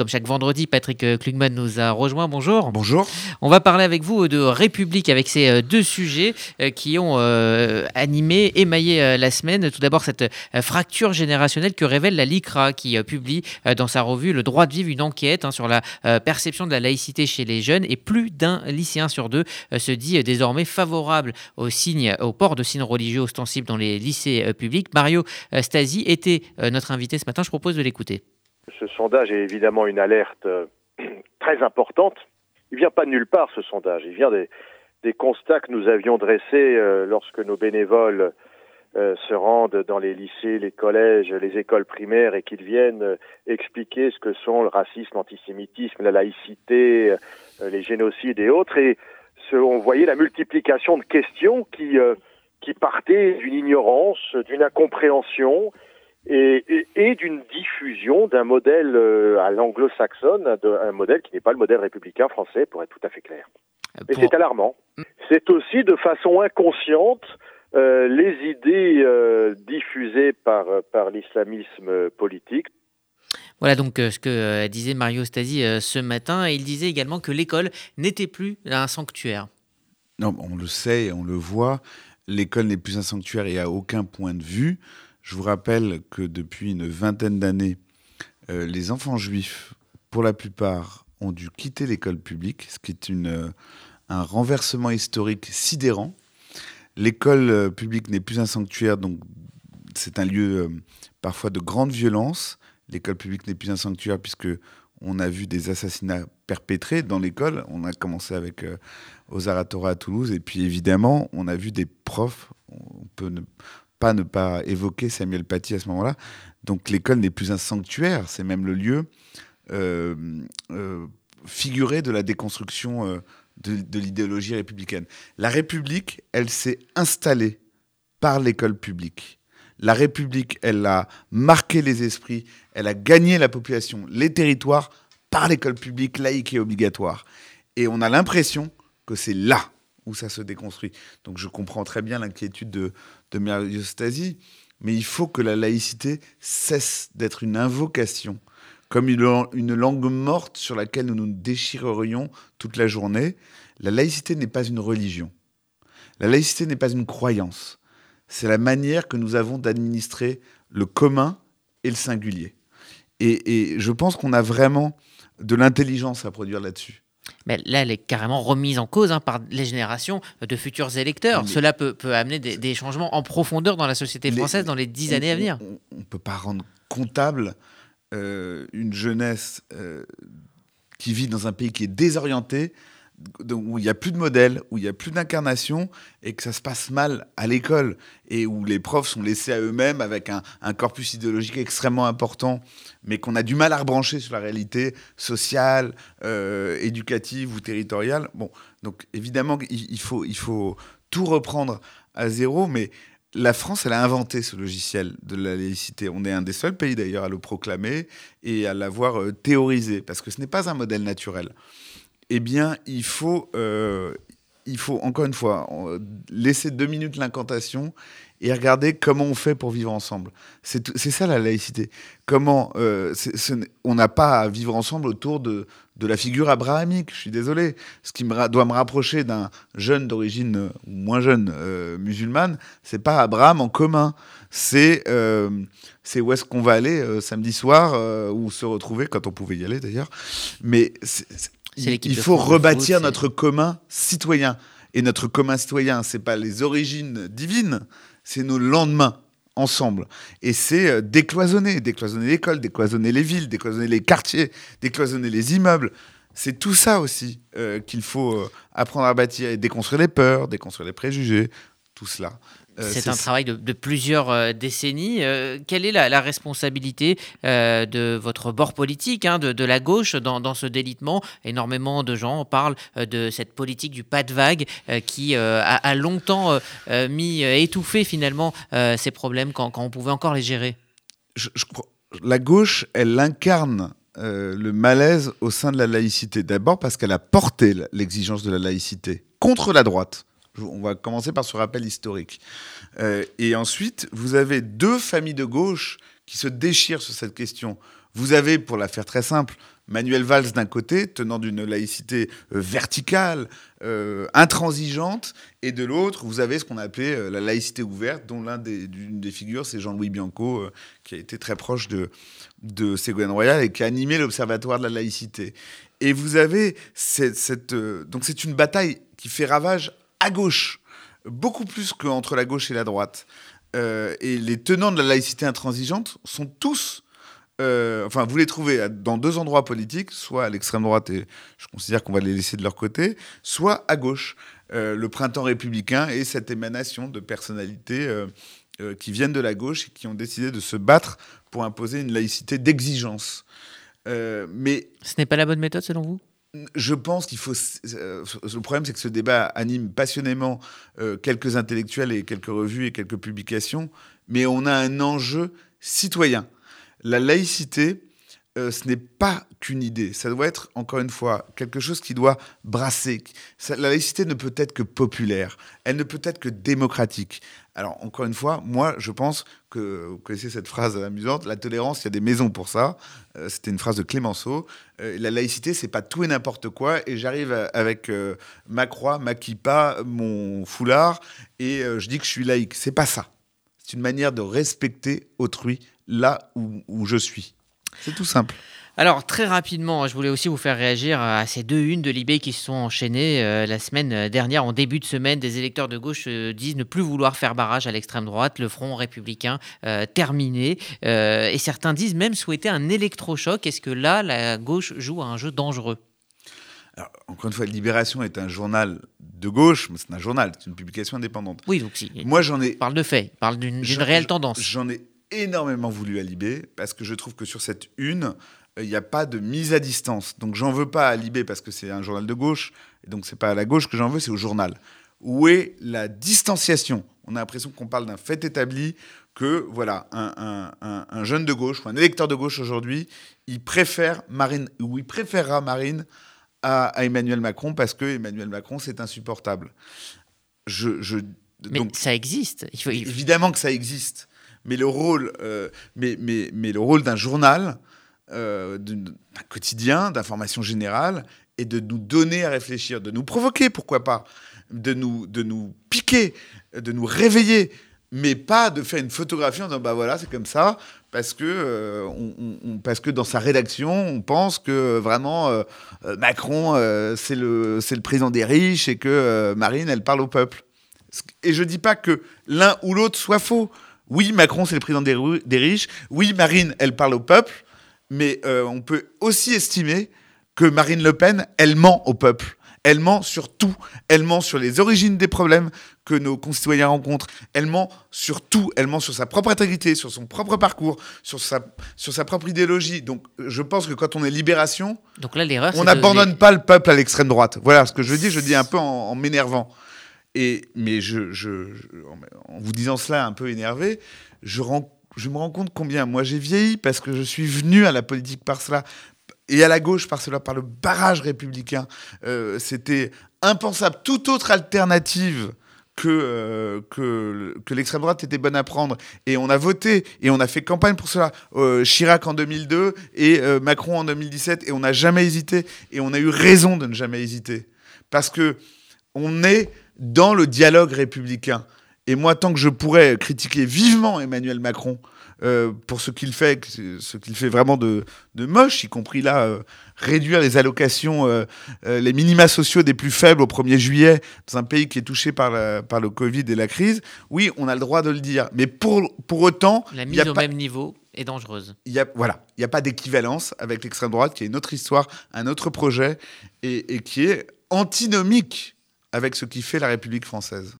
comme chaque vendredi, Patrick euh, Klugman nous a rejoint. Bonjour. Bonjour. On va parler avec vous de République avec ces deux sujets qui ont animé, émaillé la semaine. Tout d'abord, cette fracture générationnelle que révèle la LICRA qui publie dans sa revue Le droit de vivre une enquête hein, sur la perception de la laïcité chez les jeunes. Et plus d'un lycéen sur deux se dit désormais favorable au port de signes religieux ostensibles dans les lycées publics. Mario Stasi était notre invité ce matin. Je propose de l'écouter. Ce sondage est évidemment une alerte euh, très importante. Il vient pas de nulle part, ce sondage. Il vient des, constats que nous avions dressés euh, lorsque nos bénévoles euh, se rendent dans les lycées, les collèges, les écoles primaires et qu'ils viennent expliquer ce que sont le racisme, l'antisémitisme, la laïcité, les génocides et autres. Et on voyait la multiplication de questions qui, qui partaient d'une ignorance, d'une incompréhension et, et, d'une diffusion d'un modèle euh, à l'anglo-saxonne, un modèle qui n'est pas le modèle républicain français, pour être tout à fait clair. Euh, et c'est alarmant. C'est aussi de façon inconsciente euh, les idées euh, diffusées par, par l'islamisme politique. Voilà donc ce que disait Mario Stasi ce matin. Il disait également que l'école n'était plus un sanctuaire. Non, on le sait, et on le voit. L'école n'est plus un sanctuaire et à aucun point de vue. Je vous rappelle que depuis une vingtaine d'années, euh, les enfants juifs, pour la plupart, ont dû quitter l'école publique, ce qui est euh, un renversement historique sidérant. L'école euh, publique n'est plus un sanctuaire, donc c'est un lieu parfois de grande violence. L'école publique n'est plus un sanctuaire puisque on a vu des assassinats perpétrés dans l'école. On a commencé avec Ozaratora à Toulouse et puis évidemment on a vu des profs. On peut ne, pas ne pas évoquer Samuel Paty à ce moment-là. Donc l'école n'est plus un sanctuaire, c'est même le lieu euh, euh, figuré de la déconstruction euh, de, l'idéologie républicaine. La République, elle s'est installée par l'école publique. La République, elle a marqué les esprits, elle a gagné la population, les territoires par l'école publique laïque et obligatoire. Et on a l'impression que c'est là où ça se déconstruit. Donc je comprends très bien l'inquiétude de, de mais il faut que la laïcité cesse d'être une invocation, comme une, langue morte sur laquelle nous nous déchirerions toute la journée. La laïcité n'est pas une religion. La laïcité n'est pas une croyance. C'est la manière que nous avons d'administrer le commun et le singulier. Et je pense qu'on a vraiment de l'intelligence à produire là-dessus. Mais là, elle est carrément remise en cause hein, par les générations de futurs électeurs. Cela peut, peut amener des, changements en profondeur dans la société française dans les dix années à venir. On ne peut pas rendre comptable euh, une jeunesse euh, qui vit dans un pays qui est désorienté, où il n'y a plus de modèle, où il n'y a plus d'incarnation, et que ça se passe mal à l'école, et où les profs sont laissés à eux-mêmes avec un, corpus idéologique extrêmement important, mais qu'on a du mal à rebrancher sur la réalité sociale, euh, éducative ou territoriale. Bon, donc évidemment, il, faut, tout reprendre à zéro, mais la France, elle a inventé ce logiciel de la laïcité. On est un des seuls pays d'ailleurs à le proclamer et à l'avoir euh, théorisé, parce que ce n'est pas un modèle naturel eh bien, il faut, euh, il faut encore une fois laisser deux minutes l'incantation et regarder comment on fait pour vivre ensemble. C'est ça la laïcité. Comment euh, on n'a pas à vivre ensemble autour de, la figure abrahamique. Je suis désolé. Ce qui me, doit me rapprocher d'un jeune d'origine euh, moins jeune musulmane, c'est pas Abraham en commun. C'est c'est où est-ce qu'on va aller samedi soir ou se retrouver quand on pouvait y aller d'ailleurs. Mais il faut rebâtir notre commun citoyen. Et notre commun citoyen, c'est pas les origines divines, c'est nos lendemains ensemble. Et c'est euh, décloisonner, décloisonner l'école, décloisonner les villes, décloisonner les quartiers, décloisonner les immeubles. C'est tout ça aussi euh, qu'il faut euh, apprendre à bâtir et déconstruire les peurs, déconstruire les préjugés, tout cela. Euh, c'est un travail de, plusieurs euh, décennies. Euh, quelle est la, responsabilité de votre bord politique, hein, de, la gauche, dans, ce délitement? Énormément de gens parlent de cette politique du pas de vague qui a, longtemps mis, étouffé finalement ces problèmes quand, on pouvait encore les gérer. la gauche, elle incarne le malaise au sein de la laïcité. D'abord parce qu'elle a porté l'exigence de la laïcité contre la droite. On va commencer par ce rappel historique. Euh, et ensuite, vous avez deux familles de gauche qui se déchirent sur cette question. Vous avez, pour la faire très simple, Manuel Valls d'un côté, tenant d'une laïcité euh, verticale, euh, intransigeante, et de l'autre, vous avez ce qu'on appelait la laïcité ouverte, dont l'un des, figures, c'est Jean-Louis Bianco, qui a été très proche de, de Ségolène Royal et qui a animé l'Observatoire de la laïcité. Et vous avez cette donc c'est une bataille qui fait ravage à gauche, beaucoup plus qu'entre la gauche et la droite. et les tenants de la laïcité intransigeante sont tous euh, enfin, vous les trouvez dans deux endroits politiques, soit à l'extrême droite, et je considère qu'on va les laisser de leur côté, soit à gauche. Euh, le printemps républicain et cette émanation de personnalités euh, qui viennent de la gauche et qui ont décidé de se battre pour imposer une laïcité d'exigence. mais ce n'est pas la bonne méthode selon vous? Je pense qu'il faut. le problème, c'est que ce débat anime passionnément quelques intellectuels et quelques revues et quelques publications, mais on a un enjeu citoyen la laïcité, euh, ce n'est pas qu'une idée. Ça doit être, encore une fois, quelque chose qui doit brasser. la laïcité ne peut être que populaire. Elle ne peut être que démocratique. Alors, encore une fois, moi, je pense que, vous connaissez cette phrase amusante, la tolérance, il y a des maisons pour ça. Euh, c'était une phrase de Clémenceau. Euh, la laïcité, c'est pas tout et n'importe quoi. Et j'arrive avec ma croix, ma kippa, mon foulard, et je dis que je suis laïque. C'est pas ça. C'est une manière de respecter autrui là où, je suis. C'est tout simple. Alors très rapidement, je voulais aussi vous faire réagir à ces deux unes de l'IB qui se sont enchaînées euh, la semaine dernière. En début de semaine, des électeurs de gauche euh, disent ne plus vouloir faire barrage à l'extrême droite, le front républicain euh, terminé. et certains disent même souhaiter un électrochoc. Est-ce que là, la gauche joue à un jeu dangereux? Encore une fois, Libération est un journal de gauche, mais c'est un journal, c'est une publication indépendante. Oui, donc si. Moi, j'en ai. Parle de fait, parle d'une réelle tendance. J'en ai énormément voulu à Libé parce que je trouve que sur cette une, il n'y a pas de mise à distance. Donc j'en veux pas à Libé parce que c'est un journal de gauche, et donc c'est pas à la gauche que j'en veux, c'est au journal. Où est la distanciation? On a l'impression qu'on parle d'un fait établi, que voilà, un, jeune de gauche ou un électeur de gauche aujourd'hui, il préfère Marine, ou il préférera Marine à, Emmanuel Macron parce que Emmanuel Macron c'est insupportable. Je, mais ça existe. Il faut... Évidemment que ça existe mais le rôle, euh, mais, mais, mais, le rôle d'un journal, euh, d'un quotidien, d'information générale, est de nous donner à réfléchir, de nous provoquer, pourquoi pas, de nous, de nous piquer, de nous réveiller, mais pas de faire une photographie en disant bah voilà c'est comme ça parce que euh, parce que dans sa rédaction on pense que vraiment Macron c'est le le président des riches et que Marine elle parle au peuple et je dis pas que l'un ou l'autre soit faux oui, Macron, c'est le président des, riches. Oui, Marine, elle parle au peuple. Mais euh, on peut aussi estimer que Marine Le Pen, elle ment au peuple. Elle ment sur tout. Elle ment sur les origines des problèmes que nos concitoyens rencontrent. Elle ment sur tout. Elle ment sur sa propre intégrité, sur son propre parcours, sur sa, sur sa propre idéologie. Donc, je pense que quand on est libération, Donc là, l'erreur, on n'abandonne pas le peuple à l'extrême droite. Voilà ce que je dis. Je dis un peu en m'énervant. Et, mais je, je, en vous disant cela un peu énervé, je, je me rends compte combien moi j'ai vieilli parce que je suis venu à la politique par cela et à la gauche par cela, par le barrage républicain. Euh, c'était impensable. Toute autre alternative que, euh, que, l'extrême droite était bonne à prendre. Et on a voté et on a fait campagne pour cela. Euh, Chirac en 2002 et Macron en 2017. Et on n'a jamais hésité. Et on a eu raison de ne jamais hésiter. Parce que on est dans le dialogue républicain. Et moi, tant que je pourrais critiquer vivement Emmanuel Macron euh, pour ce qu'il fait, ce qu'il fait vraiment de, moche, y compris là, euh, réduire les allocations, euh, les minima sociaux des plus faibles au 1er juillet, dans un pays qui est touché par, par le Covid et la crise, oui, on a le droit de le dire. Mais pour, pour autant... La mise au même niveau est dangereuse. Y a, voilà, il n'y a pas d'équivalence avec l'extrême droite, qui est une autre histoire, un autre projet, et, et qui est antinomique avec ce qui fait la République française.